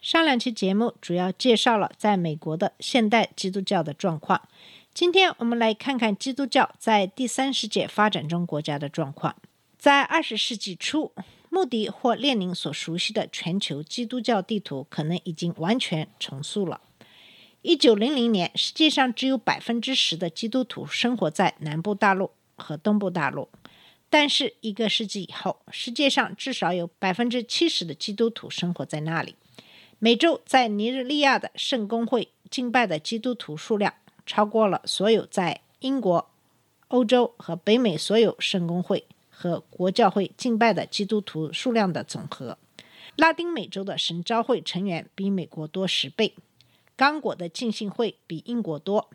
上两期节目主要介绍了在美国的现代基督教的状况。今天我们来看看基督教在第三世界发展中国家的状况。在二十世纪初，穆迪或列宁所熟悉的全球基督教地图可能已经完全重塑了。一九零零年，世界上只有百分之十的基督徒生活在南部大陆和东部大陆。但是一个世纪以后，世界上至少有百分之七十的基督徒生活在那里。每周在尼日利亚的圣公会敬拜的基督徒数量超过了所有在英国、欧洲和北美所有圣公会和国教会敬拜的基督徒数量的总和。拉丁美洲的神召会成员比美国多十倍，刚果的浸信会比英国多。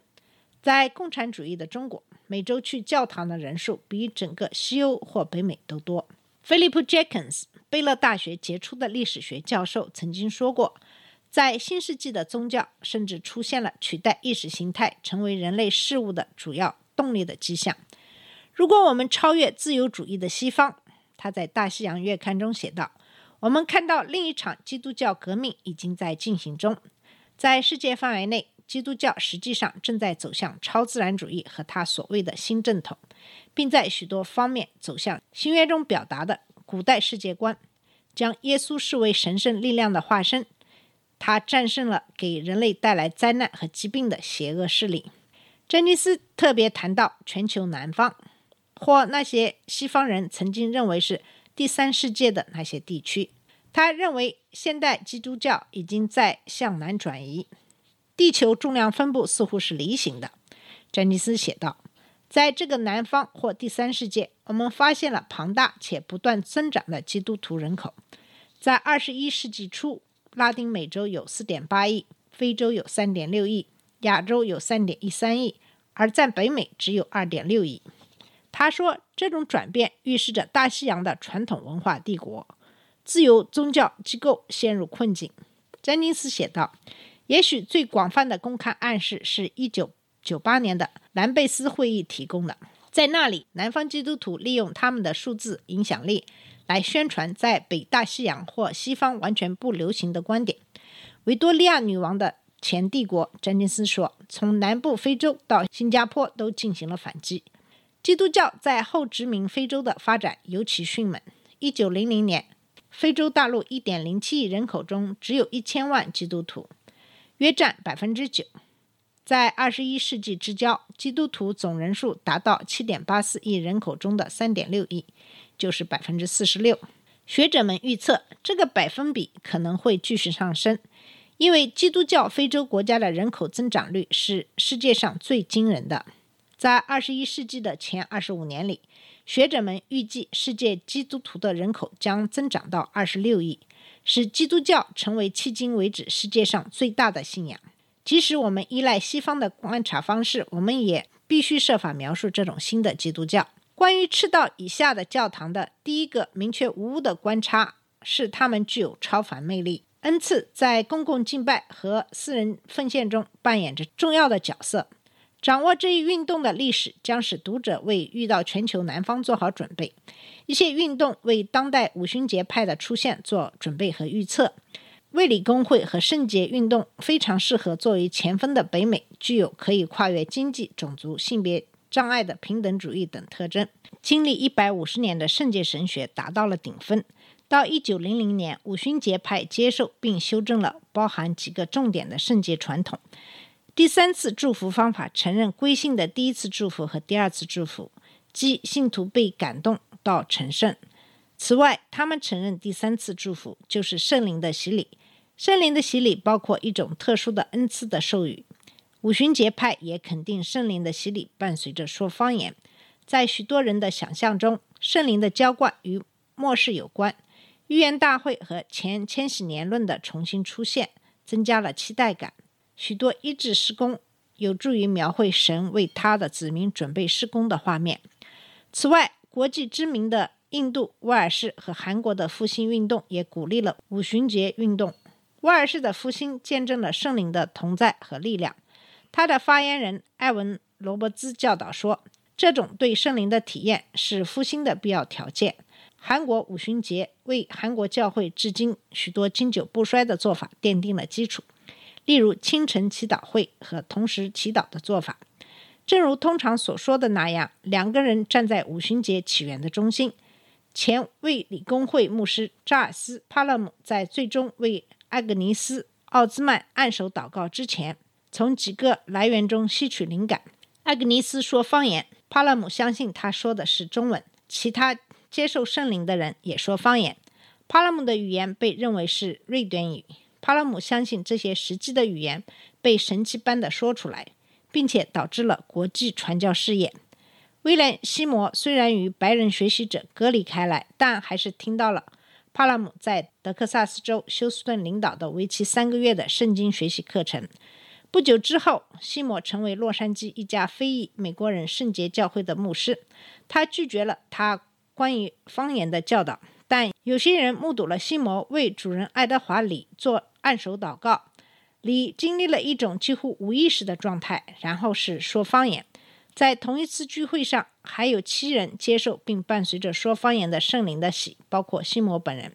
在共产主义的中国，每周去教堂的人数比整个西欧或北美都多。菲利普·杰肯斯，贝勒大学杰出的历史学教授，曾经说过，在新世纪的宗教甚至出现了取代意识形态成为人类事物的主要动力的迹象。如果我们超越自由主义的西方，他在《大西洋月刊》中写道：“我们看到另一场基督教革命已经在进行中，在世界范围内。”基督教实际上正在走向超自然主义和他所谓的新正统，并在许多方面走向新约中表达的古代世界观，将耶稣视为神圣力量的化身。他战胜了给人类带来灾难和疾病的邪恶势力。珍妮斯特别谈到全球南方，或那些西方人曾经认为是第三世界的那些地区。他认为现代基督教已经在向南转移。地球重量分布似乎是梨形的，詹尼斯写道：“在这个南方或第三世界，我们发现了庞大且不断增长的基督徒人口。在二十一世纪初，拉丁美洲有四点八亿，非洲有三点六亿，亚洲有三点一三亿，而在北美只有二点六亿。”他说：“这种转变预示着大西洋的传统文化帝国、自由宗教机构陷入困境。”詹尼斯写道。也许最广泛的公开暗示是一九九八年的兰贝斯会议提供的。在那里，南方基督徒利用他们的数字影响力来宣传在北大西洋或西方完全不流行的观点。维多利亚女王的前帝国，詹金斯说，从南部非洲到新加坡都进行了反击。基督教在后殖民非洲的发展尤其迅猛。一九零零年，非洲大陆一点零七亿人口中只有一千万基督徒。约占百分之九，在二十一世纪之交，基督徒总人数达到七点八四亿人口中的三点六亿，就是百分之四十六。学者们预测，这个百分比可能会继续上升，因为基督教非洲国家的人口增长率是世界上最惊人的。在二十一世纪的前二十五年里，学者们预计世界基督徒的人口将增长到二十六亿。使基督教成为迄今为止世界上最大的信仰。即使我们依赖西方的观察方式，我们也必须设法描述这种新的基督教。关于赤道以下的教堂的第一个明确无误的观察是，它们具有超凡魅力，恩赐在公共敬拜和私人奉献中扮演着重要的角色。掌握这一运动的历史，将使读者为遇到全球南方做好准备。一些运动为当代五旬节派的出现做准备和预测。卫理公会和圣节运动非常适合作为前锋的北美，具有可以跨越经济、种族、性别障碍的平等主义等特征。经历一百五十年的圣洁神学达到了顶峰。到一九零零年，五旬节派接受并修正了包含几个重点的圣节传统。第三次祝福方法承认归信的第一次祝福和第二次祝福，即信徒被感动到成圣。此外，他们承认第三次祝福就是圣灵的洗礼。圣灵的洗礼包括一种特殊的恩赐的授予。五旬节派也肯定圣灵的洗礼伴随着说方言。在许多人的想象中，圣灵的浇灌与末世有关。预言大会和前千禧年论的重新出现，增加了期待感。许多医治施工有助于描绘神为他的子民准备施工的画面。此外，国际知名的印度、威尔士和韩国的复兴运动也鼓励了五旬节运动。威尔士的复兴见证了圣灵的同在和力量。他的发言人艾文·罗伯兹教导说：“这种对圣灵的体验是复兴的必要条件。”韩国五旬节为韩国教会至今许多经久不衰的做法奠定了基础，例如清晨祈祷会和同时祈祷的做法。正如通常所说的那样，两个人站在五旬节起源的中心。前卫理公会牧师扎尔斯·帕勒姆在最终为艾格尼斯·奥兹曼按手祷告之前。从几个来源中吸取灵感。艾格尼斯说方言，帕拉姆相信他说的是中文。其他接受圣灵的人也说方言。帕拉姆的语言被认为是瑞典语。帕拉姆相信这些实际的语言被神奇般的说出来，并且导致了国际传教事业。威廉·西摩虽然与白人学习者隔离开来，但还是听到了帕拉姆在德克萨斯州休斯顿领导的为期三个月的圣经学习课程。不久之后，西摩成为洛杉矶一家非裔美国人圣洁教会的牧师。他拒绝了他关于方言的教导，但有些人目睹了西摩为主人爱德华里做按手祷告。里经历了一种几乎无意识的状态，然后是说方言。在同一次聚会上，还有七人接受并伴随着说方言的圣灵的喜，包括西摩本人。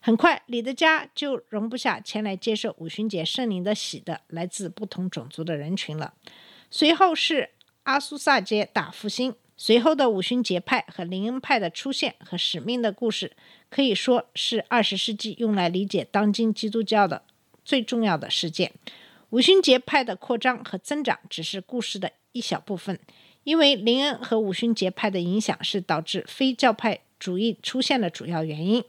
很快，李的家就容不下前来接受五旬节圣灵的喜的来自不同种族的人群了。随后是阿苏萨街大复兴，随后的五旬节派和灵恩派的出现和使命的故事，可以说是二十世纪用来理解当今基督教的最重要的事件。五旬节派的扩张和增长只是故事的一小部分，因为林恩和五旬节派的影响是导致非教派主义出现的主要原因。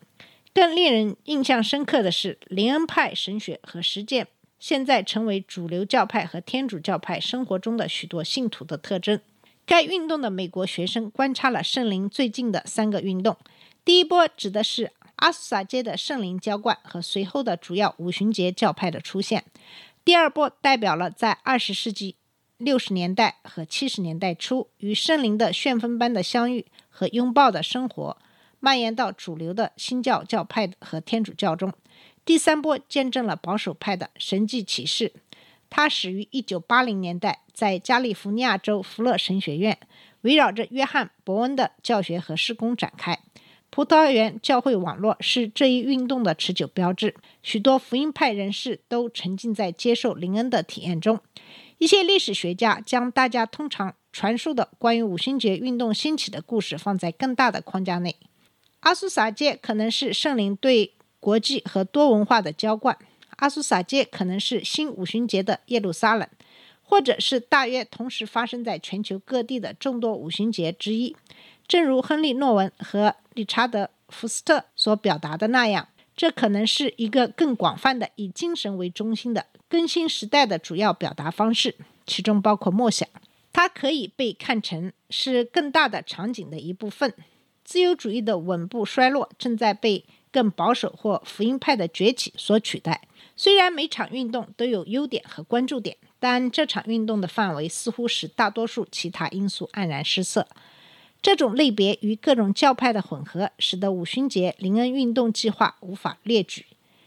更令人印象深刻的是，林恩派神学和实践现在成为主流教派和天主教派生活中的许多信徒的特征。该运动的美国学生观察了圣灵最近的三个运动：第一波指的是阿苏萨街的圣灵浇灌和随后的主要五旬节教派的出现；第二波代表了在二十世纪六十年代和七十年代初与圣灵的旋风般的相遇和拥抱的生活。蔓延到主流的新教教派和天主教中。第三波见证了保守派的神迹启示，它始于1980年代，在加利福尼亚州福勒神学院，围绕着约翰·伯恩的教学和施工展开。葡萄园教会网络是这一运动的持久标志，许多福音派人士都沉浸在接受灵恩的体验中。一些历史学家将大家通常传述的关于五旬节运动兴起的故事放在更大的框架内。阿苏萨街可能是圣灵对国际和多文化的浇灌，阿苏萨街可能是新五旬节的耶路撒冷，或者是大约同时发生在全球各地的众多五旬节之一。正如亨利·诺文和理查德·福斯特所表达的那样，这可能是一个更广泛的以精神为中心的更新时代的主要表达方式，其中包括默想。它可以被看成是更大的场景的一部分。自由主义的稳步衰落正在被更保守或福音派的崛起所取代。虽然每场运动都有优点和关注点，但这场运动的范围似乎使大多数其他因素黯然失色。这种类别与各种教派的混合，使得五旬节灵恩运动计划无法列举。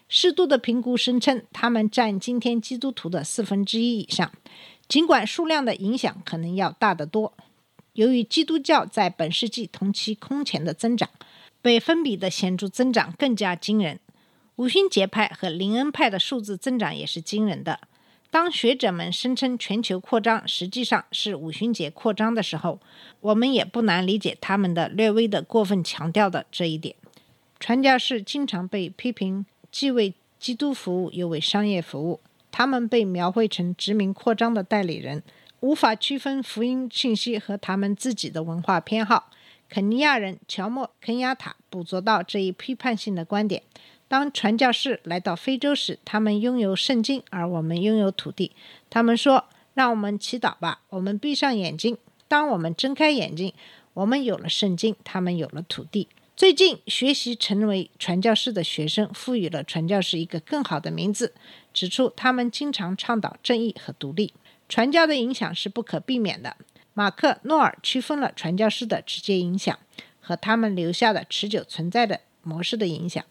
适度的评估声称，他们占今天基督徒的四分之一以上，尽管数量的影响可能要大得多。由于基督教在本世纪同期空前的增长，百分比的显著增长更加惊人。五旬节派和灵恩派的数字增长也是惊人的。当学者们声称全球扩张实际上是五旬节扩张的时候，我们也不难理解他们的略微的过分强调的这一点。传教士经常被批评既为基督服务又为商业服务，他们被描绘成殖民扩张的代理人。无法区分福音信息和他们自己的文化偏好。肯尼亚人乔莫·肯亚塔捕捉到这一批判性的观点。当传教士来到非洲时，他们拥有圣经，而我们拥有土地。他们说：“让我们祈祷吧。”我们闭上眼睛。当我们睁开眼睛，我们有了圣经，他们有了土地。最近，学习成为传教士的学生赋予了传教士一个更好的名字，指出他们经常倡导正义和独立。传教的影响是不可避免的。马克·诺尔区分了传教士的直接影响和他们留下的持久存在的模式的影响。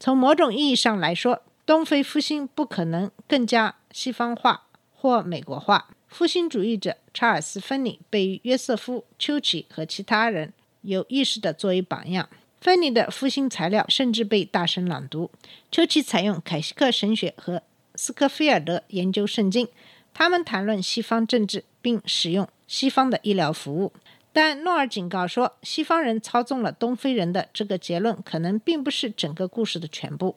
从某种意义上来说，东非复兴不可能更加西方化或美国化。复兴主义者查尔斯·芬尼被约瑟夫·丘奇和其他人有意识地作为榜样。芬尼的复兴材料甚至被大声朗读。丘奇采用凯西克神学和斯科菲尔德研究圣经，他们谈论西方政治，并使用西方的医疗服务。但诺尔警告说，西方人操纵了东非人的这个结论可能并不是整个故事的全部。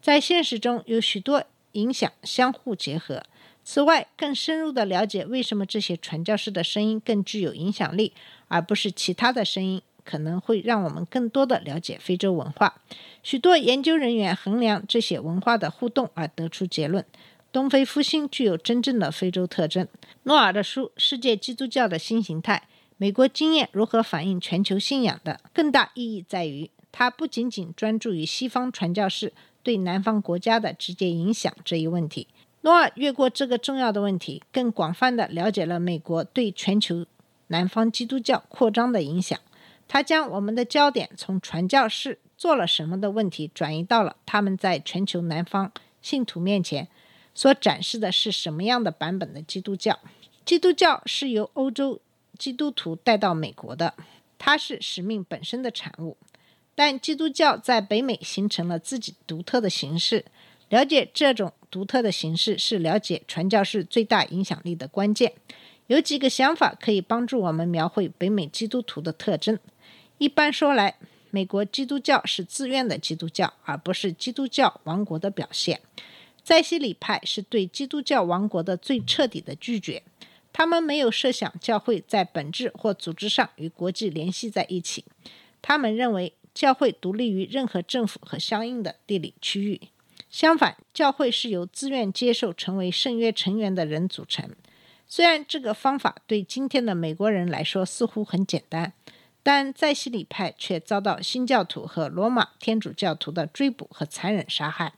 在现实中，有许多影响相互结合。此外，更深入地了解为什么这些传教士的声音更具有影响力，而不是其他的声音。可能会让我们更多的了解非洲文化。许多研究人员衡量这些文化的互动而得出结论：东非复兴具有真正的非洲特征。诺尔的书《世界基督教的新形态：美国经验如何反映全球信仰》的更大意义在于，它不仅仅专注于西方传教士对南方国家的直接影响这一问题。诺尔越过这个重要的问题，更广泛地了解了美国对全球南方基督教扩张的影响。他将我们的焦点从传教士做了什么的问题转移到了他们在全球南方信徒面前所展示的是什么样的版本的基督教。基督教是由欧洲基督徒带到美国的，它是使命本身的产物。但基督教在北美形成了自己独特的形式。了解这种独特的形式是了解传教士最大影响力的关键。有几个想法可以帮助我们描绘北美基督徒的特征。一般说来，美国基督教是自愿的基督教，而不是基督教王国的表现。在西里派是对基督教王国的最彻底的拒绝。他们没有设想教会在本质或组织上与国际联系在一起。他们认为教会独立于任何政府和相应的地理区域。相反，教会是由自愿接受成为圣约成员的人组成。虽然这个方法对今天的美国人来说似乎很简单。但在西里派却遭到新教徒和罗马天主教徒的追捕和残忍杀害。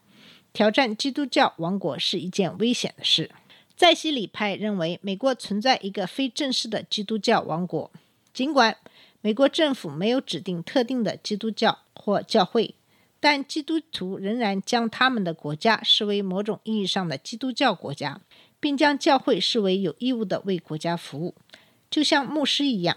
挑战基督教王国是一件危险的事。在西里派认为，美国存在一个非正式的基督教王国，尽管美国政府没有指定特定的基督教或教会，但基督徒仍然将他们的国家视为某种意义上的基督教国家，并将教会视为有义务的为国家服务，就像牧师一样。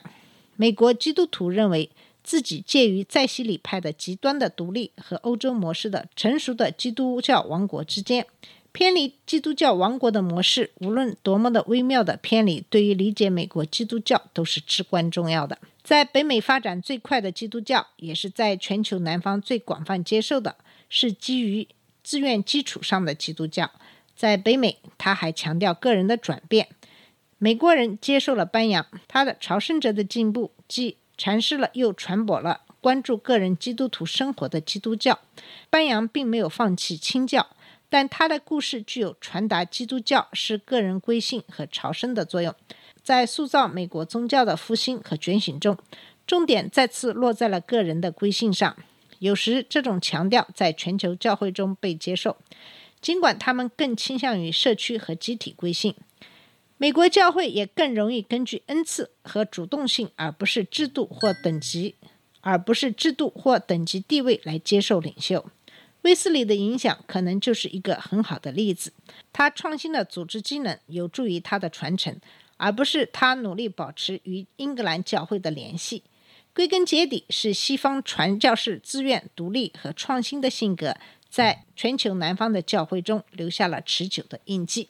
美国基督徒认为自己介于在西里派的极端的独立和欧洲模式的成熟的基督教王国之间。偏离基督教王国的模式，无论多么的微妙的偏离，对于理解美国基督教都是至关重要的。在北美发展最快的基督教，也是在全球南方最广泛接受的，是基于自愿基础上的基督教。在北美，他还强调个人的转变。美国人接受了班扬，他的朝圣者的进步，既阐释了又传播了关注个人基督徒生活的基督教。班扬并没有放弃清教，但他的故事具有传达基督教是个人归信和朝圣的作用。在塑造美国宗教的复兴和觉醒中，重点再次落在了个人的归信上。有时，这种强调在全球教会中被接受，尽管他们更倾向于社区和集体归信。美国教会也更容易根据恩赐和主动性，而不是制度或等级，而不是制度或等级地位来接受领袖。威斯里的影响可能就是一个很好的例子。他创新的组织机能有助于他的传承，而不是他努力保持与英格兰教会的联系。归根结底，是西方传教士自愿、独立和创新的性格，在全球南方的教会中留下了持久的印记。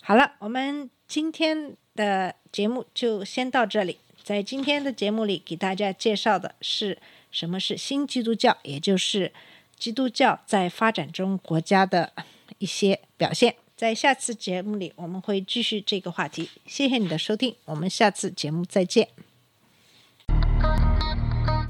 好了，我们今天的节目就先到这里。在今天的节目里，给大家介绍的是什么是新基督教，也就是基督教在发展中国家的一些表现。在下次节目里，我们会继续这个话题。谢谢你的收听，我们下次节目再见。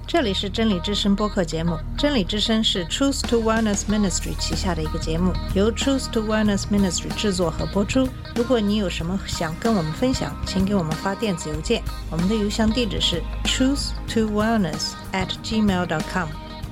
这里是真理之声播客节目。真理之声是 Truth to Wellness Ministry 旗下的一个节目，由 Truth to Wellness Ministry 制作和播出。如果你有什么想跟我们分享，请给我们发电子邮件，我们的邮箱地址是 truth to wellness at gmail dot com。